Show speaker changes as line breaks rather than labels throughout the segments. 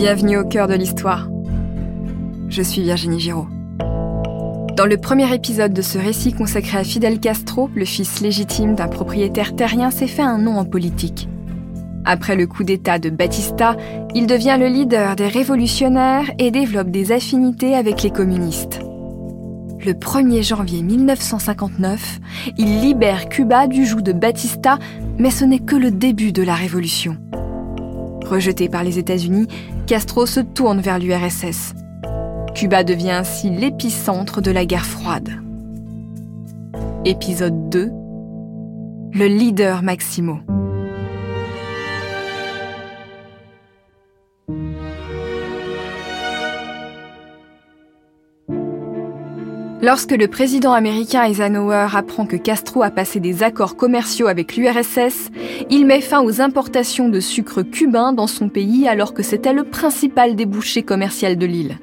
Bienvenue au cœur de l'histoire. Je suis Virginie Giraud. Dans le premier épisode de ce récit consacré à Fidel Castro, le fils légitime d'un propriétaire terrien s'est fait un nom en politique. Après le coup d'État de Batista, il devient le leader des révolutionnaires et développe des affinités avec les communistes. Le 1er janvier 1959, il libère Cuba du joug de Batista, mais ce n'est que le début de la révolution. Rejeté par les États-Unis, Castro se tourne vers l'URSS. Cuba devient ainsi l'épicentre de la guerre froide. Épisode 2 Le leader Maximo. Lorsque le président américain Eisenhower apprend que Castro a passé des accords commerciaux avec l'URSS, il met fin aux importations de sucre cubain dans son pays alors que c'était le principal débouché commercial de l'île.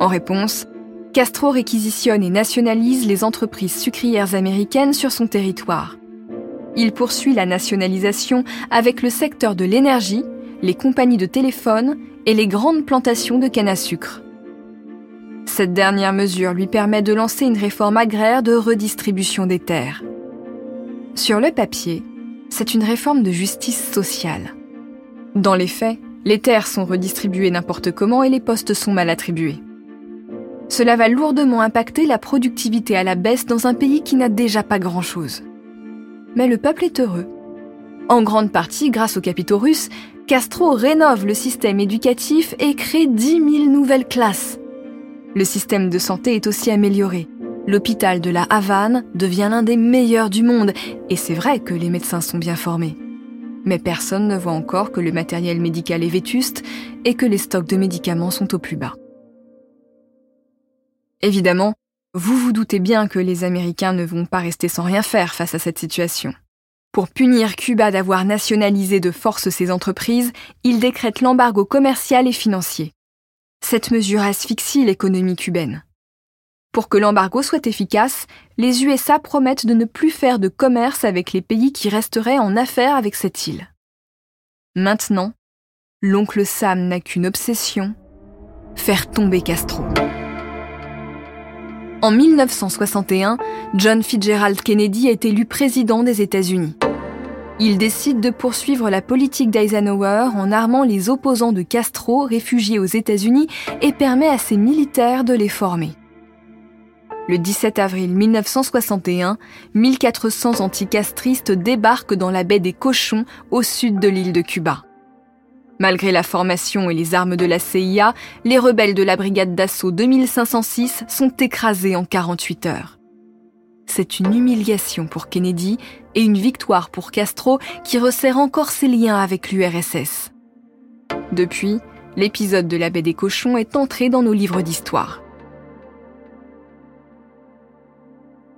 En réponse, Castro réquisitionne et nationalise les entreprises sucrières américaines sur son territoire. Il poursuit la nationalisation avec le secteur de l'énergie, les compagnies de téléphone et les grandes plantations de canne à sucre. Cette dernière mesure lui permet de lancer une réforme agraire de redistribution des terres. Sur le papier, c'est une réforme de justice sociale. Dans les faits, les terres sont redistribuées n'importe comment et les postes sont mal attribués. Cela va lourdement impacter la productivité à la baisse dans un pays qui n'a déjà pas grand-chose. Mais le peuple est heureux. En grande partie grâce aux capitaux russes, Castro rénove le système éducatif et crée 10 000 nouvelles classes. Le système de santé est aussi amélioré. L'hôpital de la Havane devient l'un des meilleurs du monde, et c'est vrai que les médecins sont bien formés. Mais personne ne voit encore que le matériel médical est vétuste et que les stocks de médicaments sont au plus bas. Évidemment, vous vous doutez bien que les Américains ne vont pas rester sans rien faire face à cette situation. Pour punir Cuba d'avoir nationalisé de force ses entreprises, ils décrètent l'embargo commercial et financier. Cette mesure asphyxie l'économie cubaine. Pour que l'embargo soit efficace, les USA promettent de ne plus faire de commerce avec les pays qui resteraient en affaires avec cette île. Maintenant, l'oncle Sam n'a qu'une obsession, faire tomber Castro. En 1961, John Fitzgerald Kennedy est élu président des États-Unis. Il décide de poursuivre la politique d'Eisenhower en armant les opposants de Castro réfugiés aux États-Unis et permet à ses militaires de les former. Le 17 avril 1961, 1400 anticastristes débarquent dans la baie des Cochons au sud de l'île de Cuba. Malgré la formation et les armes de la CIA, les rebelles de la brigade d'assaut 2506 sont écrasés en 48 heures. C'est une humiliation pour Kennedy et une victoire pour Castro qui resserre encore ses liens avec l'URSS. Depuis, l'épisode de la baie des cochons est entré dans nos livres d'histoire.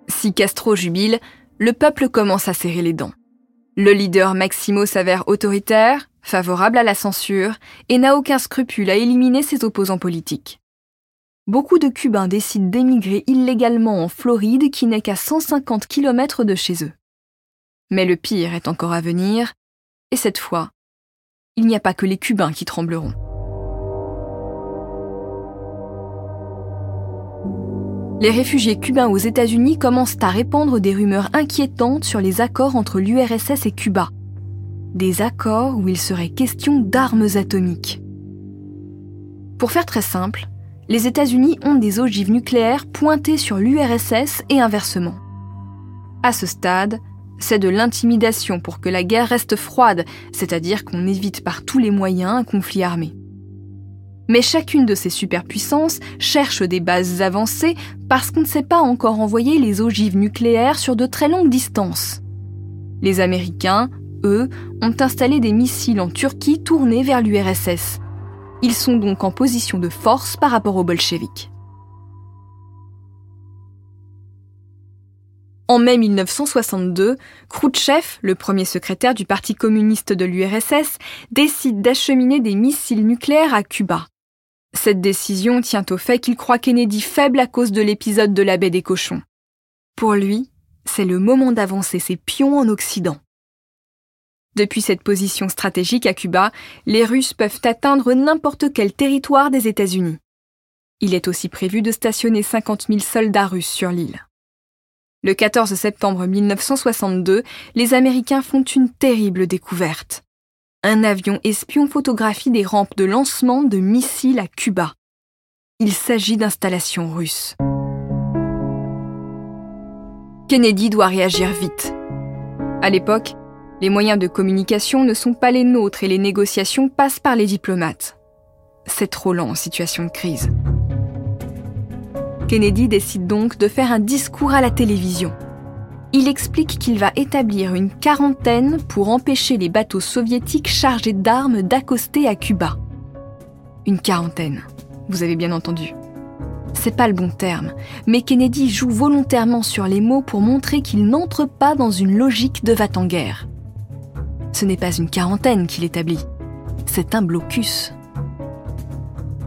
Si Castro jubile, le peuple commence à serrer les dents. Le leader Maximo s'avère autoritaire, favorable à la censure, et n'a aucun scrupule à éliminer ses opposants politiques. Beaucoup de Cubains décident d'émigrer illégalement en Floride qui n'est qu'à 150 km de chez eux. Mais le pire est encore à venir, et cette fois, il n'y a pas que les Cubains qui trembleront. Les réfugiés cubains aux États-Unis commencent à répandre des rumeurs inquiétantes sur les accords entre l'URSS et Cuba. Des accords où il serait question d'armes atomiques. Pour faire très simple, les États-Unis ont des ogives nucléaires pointées sur l'URSS et inversement. À ce stade, c'est de l'intimidation pour que la guerre reste froide, c'est-à-dire qu'on évite par tous les moyens un conflit armé. Mais chacune de ces superpuissances cherche des bases avancées parce qu'on ne sait pas encore envoyer les ogives nucléaires sur de très longues distances. Les Américains, eux, ont installé des missiles en Turquie tournés vers l'URSS. Ils sont donc en position de force par rapport aux bolcheviks. En mai 1962, Khrouchtchev, le premier secrétaire du Parti communiste de l'URSS, décide d'acheminer des missiles nucléaires à Cuba. Cette décision tient au fait qu'il croit Kennedy faible à cause de l'épisode de la baie des cochons. Pour lui, c'est le moment d'avancer ses pions en Occident. Depuis cette position stratégique à Cuba, les Russes peuvent atteindre n'importe quel territoire des États-Unis. Il est aussi prévu de stationner 50 000 soldats russes sur l'île. Le 14 septembre 1962, les Américains font une terrible découverte. Un avion espion photographie des rampes de lancement de missiles à Cuba. Il s'agit d'installations russes. Kennedy doit réagir vite. À l'époque, les moyens de communication ne sont pas les nôtres et les négociations passent par les diplomates. C'est trop lent en situation de crise. Kennedy décide donc de faire un discours à la télévision. Il explique qu'il va établir une quarantaine pour empêcher les bateaux soviétiques chargés d'armes d'accoster à Cuba. Une quarantaine, vous avez bien entendu. C'est pas le bon terme, mais Kennedy joue volontairement sur les mots pour montrer qu'il n'entre pas dans une logique de va-t-en-guerre. Ce n'est pas une quarantaine qu'il établit, c'est un blocus.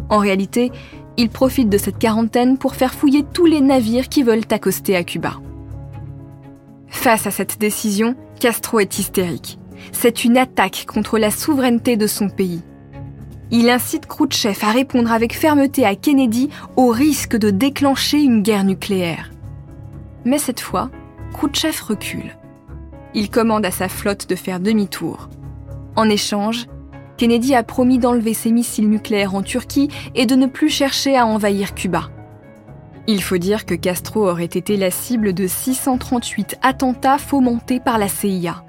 En réalité, il profite de cette quarantaine pour faire fouiller tous les navires qui veulent accoster à Cuba. Face à cette décision, Castro est hystérique. C'est une attaque contre la souveraineté de son pays. Il incite Khrouchtchev à répondre avec fermeté à Kennedy au risque de déclencher une guerre nucléaire. Mais cette fois, Khrouchtchev recule. Il commande à sa flotte de faire demi-tour. En échange, Kennedy a promis d'enlever ses missiles nucléaires en Turquie et de ne plus chercher à envahir Cuba. Il faut dire que Castro aurait été la cible de 638 attentats fomentés par la CIA.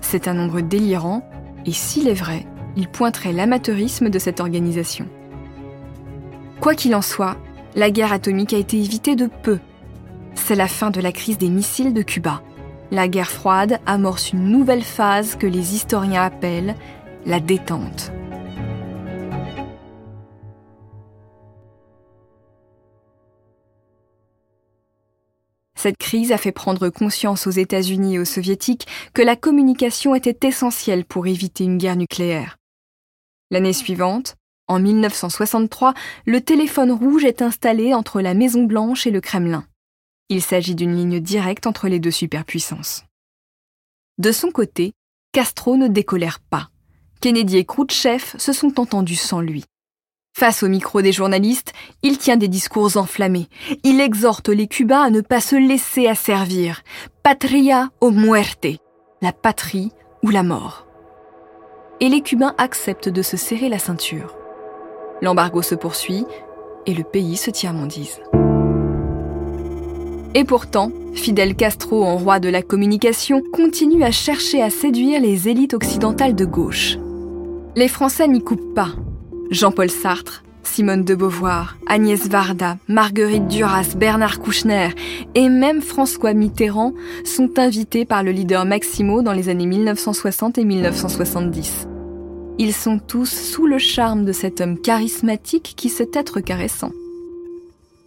C'est un nombre délirant, et s'il est vrai, il pointerait l'amateurisme de cette organisation. Quoi qu'il en soit, la guerre atomique a été évitée de peu. C'est la fin de la crise des missiles de Cuba. La guerre froide amorce une nouvelle phase que les historiens appellent la détente. Cette crise a fait prendre conscience aux États-Unis et aux Soviétiques que la communication était essentielle pour éviter une guerre nucléaire. L'année suivante, en 1963, le téléphone rouge est installé entre la Maison Blanche et le Kremlin. Il s'agit d'une ligne directe entre les deux superpuissances. De son côté, Castro ne décolère pas. Kennedy et Khrouchtchev se sont entendus sans lui. Face au micro des journalistes, il tient des discours enflammés. Il exhorte les Cubains à ne pas se laisser asservir. Patria o muerte. La patrie ou la mort. Et les Cubains acceptent de se serrer la ceinture. L'embargo se poursuit et le pays se tient à. Et pourtant, Fidel Castro, en roi de la communication, continue à chercher à séduire les élites occidentales de gauche. Les Français n'y coupent pas. Jean-Paul Sartre, Simone de Beauvoir, Agnès Varda, Marguerite Duras, Bernard Kouchner et même François Mitterrand sont invités par le leader Maximo dans les années 1960 et 1970. Ils sont tous sous le charme de cet homme charismatique qui sait être caressant.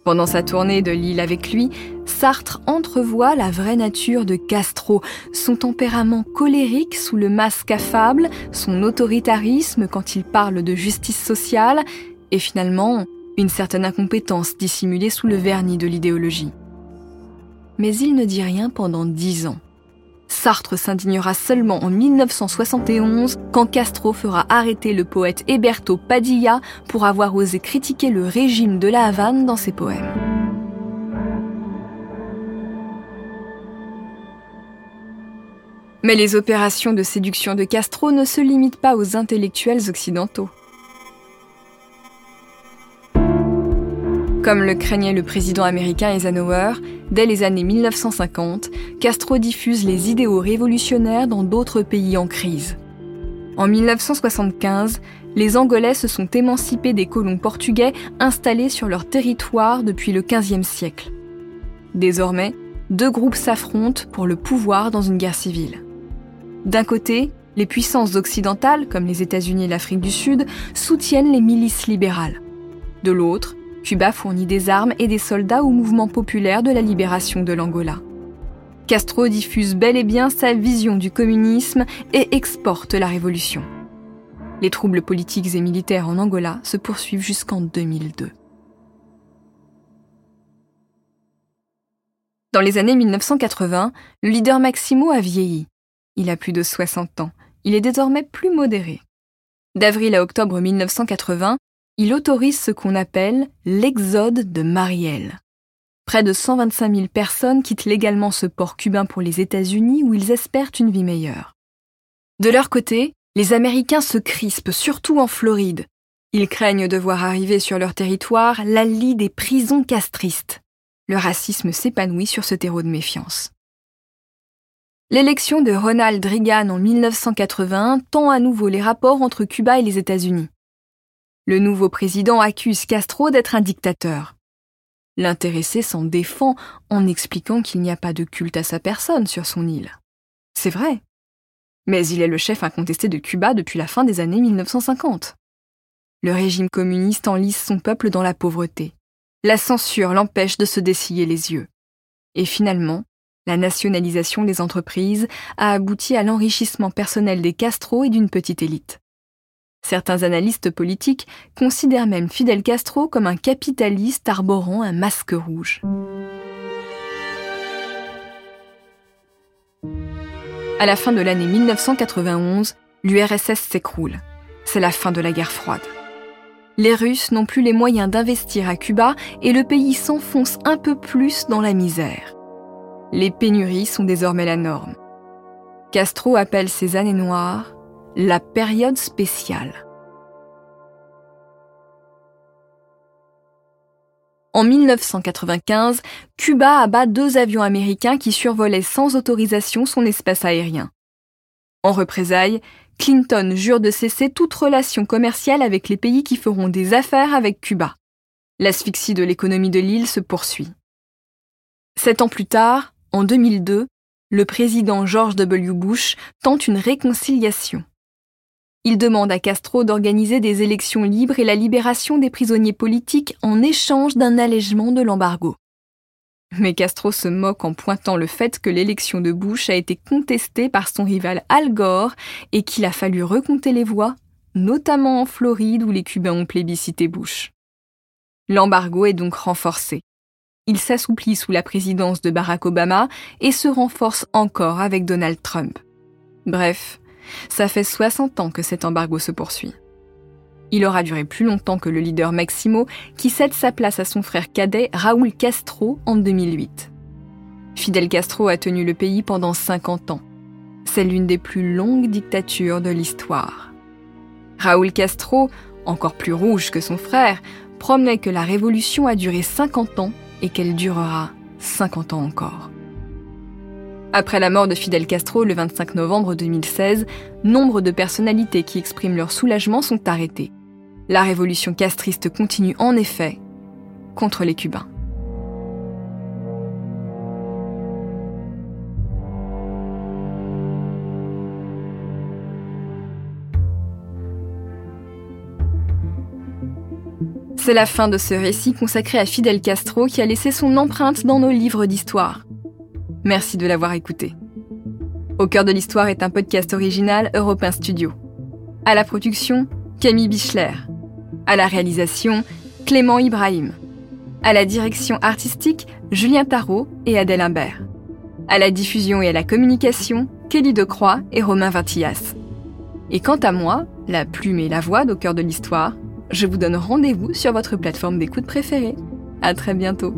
Pendant sa tournée de l'île avec lui, Sartre entrevoit la vraie nature de Castro, son tempérament colérique sous le masque affable, son autoritarisme quand il parle de justice sociale, et finalement une certaine incompétence dissimulée sous le vernis de l'idéologie. Mais il ne dit rien pendant dix ans. Sartre s'indignera seulement en 1971 quand Castro fera arrêter le poète Héberto Padilla pour avoir osé critiquer le régime de la Havane dans ses poèmes. Mais les opérations de séduction de Castro ne se limitent pas aux intellectuels occidentaux. Comme le craignait le président américain Eisenhower, dès les années 1950, Castro diffuse les idéaux révolutionnaires dans d'autres pays en crise. En 1975, les Angolais se sont émancipés des colons portugais installés sur leur territoire depuis le XVe siècle. Désormais, deux groupes s'affrontent pour le pouvoir dans une guerre civile. D'un côté, les puissances occidentales, comme les États-Unis et l'Afrique du Sud, soutiennent les milices libérales. De l'autre, Cuba fournit des armes et des soldats au mouvement populaire de la libération de l'Angola. Castro diffuse bel et bien sa vision du communisme et exporte la révolution. Les troubles politiques et militaires en Angola se poursuivent jusqu'en 2002. Dans les années 1980, le leader Maximo a vieilli. Il a plus de 60 ans. il est désormais plus modéré. D'avril à octobre 1980, il autorise ce qu'on appelle l'exode de Marielle. Près de 125 000 personnes quittent légalement ce port cubain pour les États-Unis où ils espèrent une vie meilleure. De leur côté, les Américains se crispent, surtout en Floride. Ils craignent de voir arriver sur leur territoire la des prisons castristes. Le racisme s'épanouit sur ce terreau de méfiance. L'élection de Ronald Reagan en 1980 tend à nouveau les rapports entre Cuba et les États-Unis. Le nouveau président accuse Castro d'être un dictateur. L'intéressé s'en défend en expliquant qu'il n'y a pas de culte à sa personne sur son île. C'est vrai. Mais il est le chef incontesté de Cuba depuis la fin des années 1950. Le régime communiste enlise son peuple dans la pauvreté. La censure l'empêche de se dessiller les yeux. Et finalement, la nationalisation des entreprises a abouti à l'enrichissement personnel des Castro et d'une petite élite. Certains analystes politiques considèrent même Fidel Castro comme un capitaliste arborant un masque rouge. À la fin de l'année 1991, l'URSS s'écroule. C'est la fin de la guerre froide. Les Russes n'ont plus les moyens d'investir à Cuba et le pays s'enfonce un peu plus dans la misère. Les pénuries sont désormais la norme. Castro appelle ces années noires la période spéciale. En 1995, Cuba abat deux avions américains qui survolaient sans autorisation son espace aérien. En représailles, Clinton jure de cesser toute relation commerciale avec les pays qui feront des affaires avec Cuba. L'asphyxie de l'économie de l'île se poursuit. Sept ans plus tard, en 2002, le président George W. Bush tente une réconciliation. Il demande à Castro d'organiser des élections libres et la libération des prisonniers politiques en échange d'un allègement de l'embargo. Mais Castro se moque en pointant le fait que l'élection de Bush a été contestée par son rival Al Gore et qu'il a fallu recompter les voix, notamment en Floride où les Cubains ont plébiscité Bush. L'embargo est donc renforcé. Il s'assouplit sous la présidence de Barack Obama et se renforce encore avec Donald Trump. Bref, ça fait 60 ans que cet embargo se poursuit. Il aura duré plus longtemps que le leader Maximo, qui cède sa place à son frère cadet Raúl Castro en 2008. Fidel Castro a tenu le pays pendant 50 ans. C'est l'une des plus longues dictatures de l'histoire. Raúl Castro, encore plus rouge que son frère, promet que la révolution a duré 50 ans et qu'elle durera 50 ans encore. Après la mort de Fidel Castro le 25 novembre 2016, nombre de personnalités qui expriment leur soulagement sont arrêtées. La révolution castriste continue en effet contre les Cubains. C'est la fin de ce récit consacré à Fidel Castro qui a laissé son empreinte dans nos livres d'histoire. Merci de l'avoir écouté. Au cœur de l'histoire est un podcast original Europain Studio. À la production, Camille Bichler. À la réalisation, Clément Ibrahim. À la direction artistique, Julien Tarot et Adèle Imbert. À la diffusion et à la communication, Kelly Decroix et Romain Vintillas. Et quant à moi, la plume et la voix d'Au cœur de l'histoire, je vous donne rendez-vous sur votre plateforme d'écoute préférée. À très bientôt.